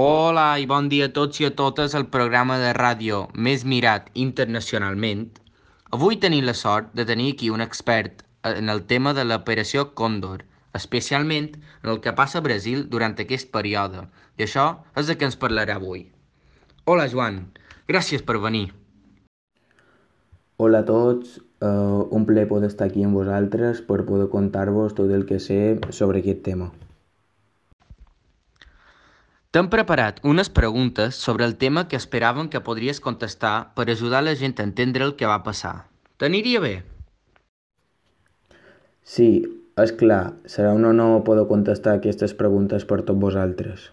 Hola i bon dia a tots i a totes al programa de ràdio més mirat internacionalment. Avui tenim la sort de tenir aquí un expert en el tema de l'operació Còndor, especialment en el que passa a Brasil durant aquest període, i això és de què ens parlarà avui. Hola Joan, gràcies per venir. Hola a tots, uh, un plaer poder estar aquí amb vosaltres per poder contar-vos tot el que sé sobre aquest tema. T'hem preparat unes preguntes sobre el tema que esperaven que podries contestar per ajudar la gent a entendre el que va passar. T'aniria bé? Sí, és clar, serà un honor poder contestar aquestes preguntes per tots vosaltres.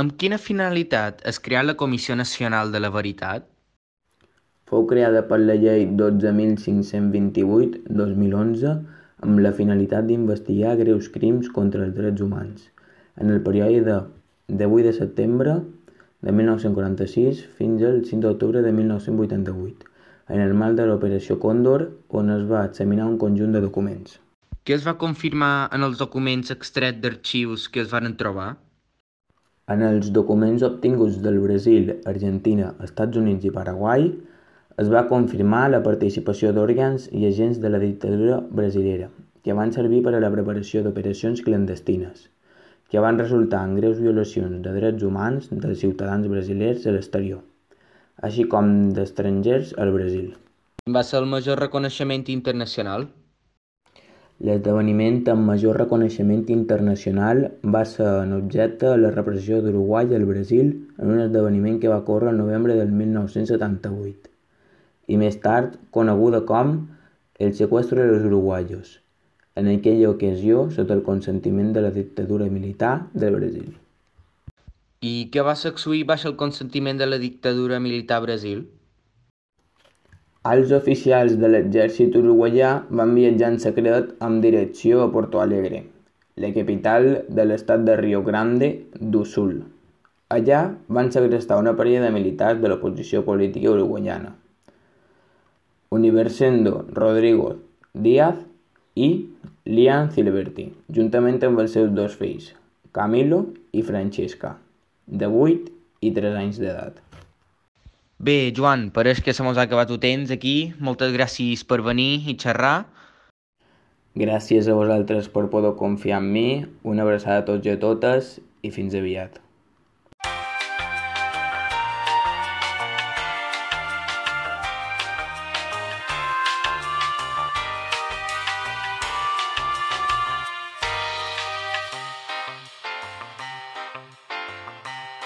Amb quina finalitat es creà la Comissió Nacional de la Veritat? Fou creada per la Llei 12.528-2011 amb la finalitat d'investigar greus crims contra els drets humans en el període de, de 8 de setembre de 1946 fins al 5 d'octubre de 1988, en el marc de l'Operació Còndor, on es va examinar un conjunt de documents. Què es va confirmar en els documents extrets d'arxius que es van trobar? En els documents obtinguts del Brasil, Argentina, Estats Units i Paraguai es va confirmar la participació d'òrgans i agents de la dictadura brasilera, que van servir per a la preparació d'operacions clandestines, que van resultar en greus violacions de drets humans dels ciutadans brasilers a l'exterior, així com d'estrangers al Brasil. Va ser el major reconeixement internacional? L'esdeveniment amb major reconeixement internacional va ser en objecte la repressió d'Uruguai al Brasil en un esdeveniment que va córrer el novembre del 1978 i més tard coneguda com el secuestro de los uruguayos, en aquella ocasió sota el consentiment de la dictadura militar del Brasil. I què va succeir baix el consentiment de la dictadura militar a Brasil? Alts oficials de l'exèrcit uruguaià van viatjar en secret amb direcció a Porto Alegre, la capital de l'estat de Rio Grande do Sul. Allà van segrestar una parella de militars de l'oposició política uruguaiana, Universendo Rodrigo Díaz i Lian Silverti, juntament amb els seus dos fills, Camilo i Francesca, de 8 i 3 anys d'edat. Bé, Joan, pareix que se mos ha acabat el temps aquí. Moltes gràcies per venir i xerrar. Gràcies a vosaltres per poder confiar en mi, una abraçada a tots i a totes i fins aviat.